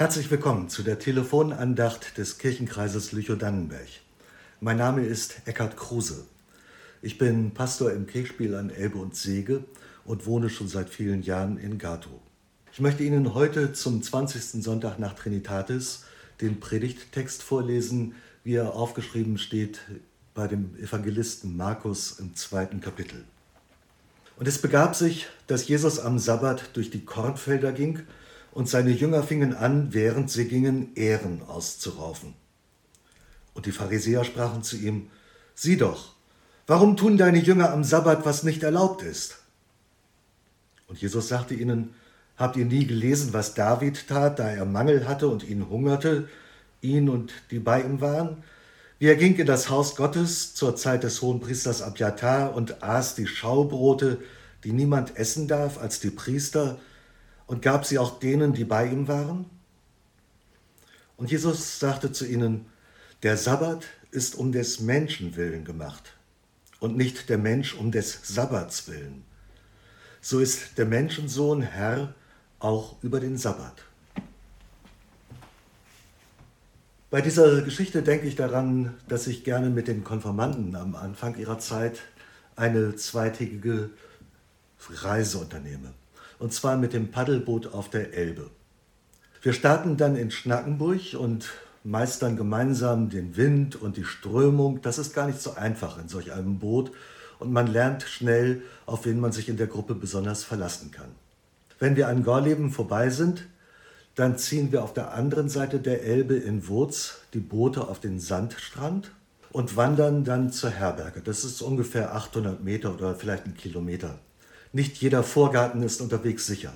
Herzlich willkommen zu der Telefonandacht des Kirchenkreises Lüchow-Dannenberg. Mein Name ist Eckhard Kruse. Ich bin Pastor im Kirchspiel an Elbe und Sege und wohne schon seit vielen Jahren in Gato. Ich möchte Ihnen heute zum 20. Sonntag nach Trinitatis den Predigttext vorlesen, wie er aufgeschrieben steht bei dem Evangelisten Markus im zweiten Kapitel. Und es begab sich, dass Jesus am Sabbat durch die Kornfelder ging und seine Jünger fingen an, während sie gingen, Ehren auszuraufen. Und die Pharisäer sprachen zu ihm, Sieh doch, warum tun deine Jünger am Sabbat, was nicht erlaubt ist? Und Jesus sagte ihnen, Habt ihr nie gelesen, was David tat, da er Mangel hatte und ihn hungerte, ihn und die bei ihm waren? Wie er ging in das Haus Gottes zur Zeit des Hohenpriesters Abjatar und aß die Schaubrote, die niemand essen darf als die Priester, und gab sie auch denen, die bei ihm waren? Und Jesus sagte zu ihnen, der Sabbat ist um des Menschen willen gemacht und nicht der Mensch um des Sabbats willen. So ist der Menschensohn Herr auch über den Sabbat. Bei dieser Geschichte denke ich daran, dass ich gerne mit den Konformanten am Anfang ihrer Zeit eine zweitägige Reise unternehme. Und zwar mit dem Paddelboot auf der Elbe. Wir starten dann in Schnackenburg und meistern gemeinsam den Wind und die Strömung. Das ist gar nicht so einfach in solch einem Boot und man lernt schnell, auf wen man sich in der Gruppe besonders verlassen kann. Wenn wir an Gorleben vorbei sind, dann ziehen wir auf der anderen Seite der Elbe in Wurz die Boote auf den Sandstrand und wandern dann zur Herberge. Das ist ungefähr 800 Meter oder vielleicht ein Kilometer. Nicht jeder Vorgarten ist unterwegs sicher.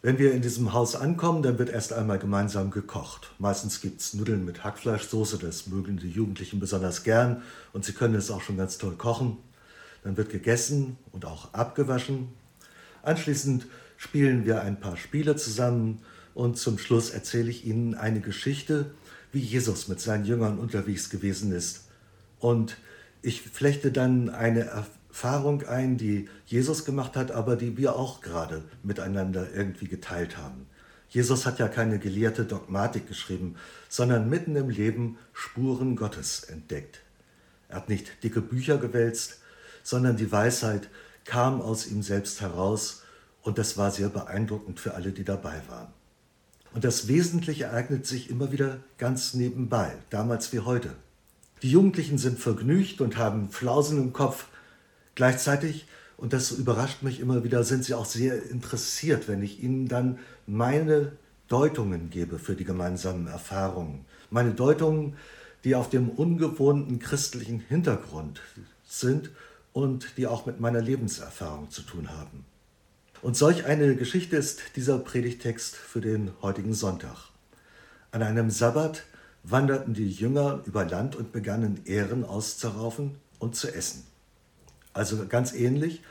Wenn wir in diesem Haus ankommen, dann wird erst einmal gemeinsam gekocht. Meistens gibt es Nudeln mit Hackfleischsoße, das mögen die Jugendlichen besonders gern und sie können es auch schon ganz toll kochen. Dann wird gegessen und auch abgewaschen. Anschließend spielen wir ein paar Spiele zusammen und zum Schluss erzähle ich Ihnen eine Geschichte, wie Jesus mit seinen Jüngern unterwegs gewesen ist. Und ich flechte dann eine Erfahrung ein, die Jesus gemacht hat, aber die wir auch gerade miteinander irgendwie geteilt haben. Jesus hat ja keine gelehrte Dogmatik geschrieben, sondern mitten im Leben Spuren Gottes entdeckt. Er hat nicht dicke Bücher gewälzt, sondern die Weisheit kam aus ihm selbst heraus und das war sehr beeindruckend für alle, die dabei waren. Und das Wesentliche ereignet sich immer wieder ganz nebenbei, damals wie heute. Die Jugendlichen sind vergnügt und haben Flausen im Kopf, Gleichzeitig, und das überrascht mich immer wieder, sind sie auch sehr interessiert, wenn ich ihnen dann meine Deutungen gebe für die gemeinsamen Erfahrungen. Meine Deutungen, die auf dem ungewohnten christlichen Hintergrund sind und die auch mit meiner Lebenserfahrung zu tun haben. Und solch eine Geschichte ist dieser Predigtext für den heutigen Sonntag. An einem Sabbat wanderten die Jünger über Land und begannen Ehren auszuraufen und zu essen. Also ganz ähnlich,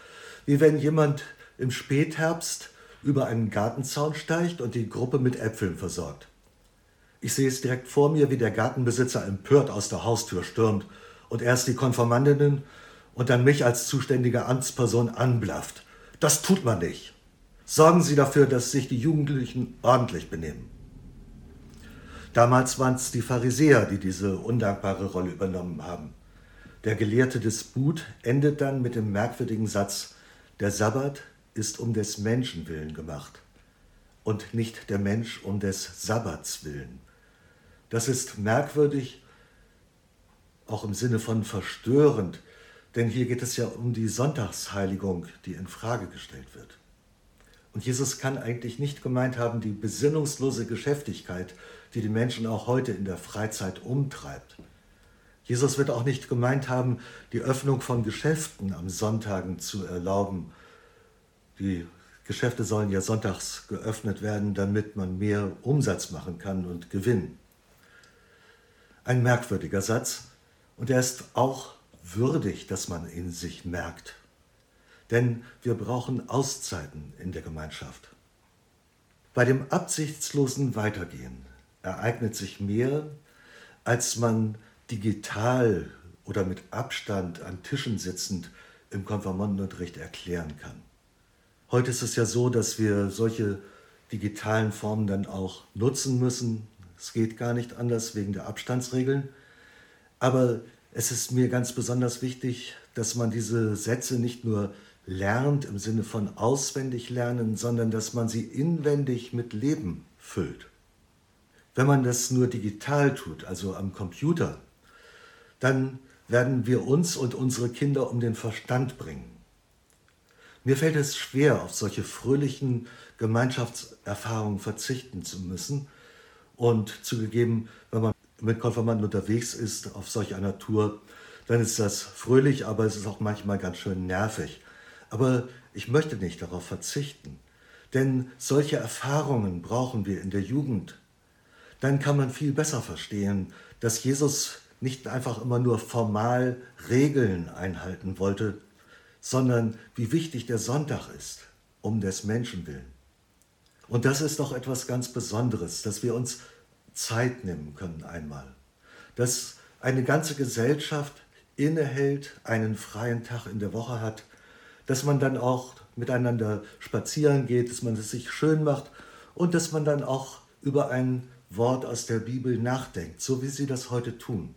wie wenn jemand im Spätherbst über einen Gartenzaun steigt und die Gruppe mit Äpfeln versorgt. Ich sehe es direkt vor mir, wie der Gartenbesitzer empört aus der Haustür stürmt und erst die Konformandinnen und dann mich als zuständige Amtsperson anblafft. Das tut man nicht. Sorgen Sie dafür, dass sich die Jugendlichen ordentlich benehmen. Damals waren es die Pharisäer, die diese undankbare Rolle übernommen haben. Der Gelehrte des Bud endet dann mit dem merkwürdigen Satz, der Sabbat ist um des Menschen willen gemacht und nicht der Mensch um des Sabbats willen. Das ist merkwürdig, auch im Sinne von verstörend, denn hier geht es ja um die Sonntagsheiligung, die in Frage gestellt wird. Und Jesus kann eigentlich nicht gemeint haben, die besinnungslose Geschäftigkeit, die die Menschen auch heute in der Freizeit umtreibt. Jesus wird auch nicht gemeint haben, die Öffnung von Geschäften am Sonntagen zu erlauben. Die Geschäfte sollen ja sonntags geöffnet werden, damit man mehr Umsatz machen kann und Gewinn. Ein merkwürdiger Satz und er ist auch würdig, dass man ihn sich merkt. Denn wir brauchen Auszeiten in der Gemeinschaft. Bei dem absichtslosen Weitergehen ereignet sich mehr, als man digital oder mit Abstand an Tischen sitzend im Konfirmandenunterricht erklären kann. Heute ist es ja so, dass wir solche digitalen Formen dann auch nutzen müssen. Es geht gar nicht anders wegen der Abstandsregeln. Aber es ist mir ganz besonders wichtig, dass man diese Sätze nicht nur lernt im Sinne von auswendig lernen, sondern dass man sie inwendig mit Leben füllt. Wenn man das nur digital tut, also am Computer, dann werden wir uns und unsere Kinder um den Verstand bringen. Mir fällt es schwer, auf solche fröhlichen Gemeinschaftserfahrungen verzichten zu müssen. Und zugegeben, wenn man mit Konformanten unterwegs ist auf solch einer Tour, dann ist das fröhlich, aber es ist auch manchmal ganz schön nervig. Aber ich möchte nicht darauf verzichten, denn solche Erfahrungen brauchen wir in der Jugend. Dann kann man viel besser verstehen, dass Jesus nicht einfach immer nur formal Regeln einhalten wollte, sondern wie wichtig der Sonntag ist, um des Menschen willen. Und das ist doch etwas ganz Besonderes, dass wir uns Zeit nehmen können einmal, dass eine ganze Gesellschaft innehält, einen freien Tag in der Woche hat, dass man dann auch miteinander spazieren geht, dass man es sich schön macht und dass man dann auch über ein Wort aus der Bibel nachdenkt, so wie sie das heute tun.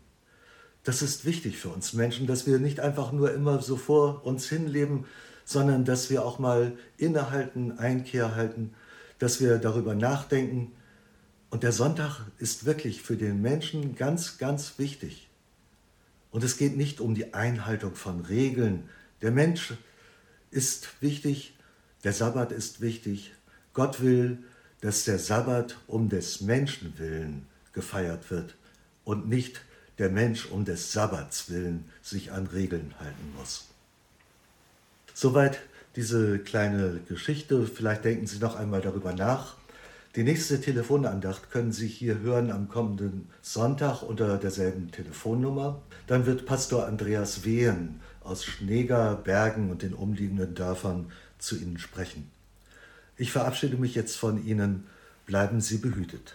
Das ist wichtig für uns Menschen, dass wir nicht einfach nur immer so vor uns hinleben, sondern dass wir auch mal innehalten, Einkehr halten, dass wir darüber nachdenken. Und der Sonntag ist wirklich für den Menschen ganz, ganz wichtig. Und es geht nicht um die Einhaltung von Regeln. Der Mensch ist wichtig, der Sabbat ist wichtig. Gott will, dass der Sabbat um des Menschen willen gefeiert wird und nicht der Mensch um des Sabbats willen sich an Regeln halten muss. Soweit diese kleine Geschichte. Vielleicht denken Sie noch einmal darüber nach. Die nächste Telefonandacht können Sie hier hören am kommenden Sonntag unter derselben Telefonnummer. Dann wird Pastor Andreas Wehen aus Schneeger, Bergen und den umliegenden Dörfern zu Ihnen sprechen. Ich verabschiede mich jetzt von Ihnen. Bleiben Sie behütet.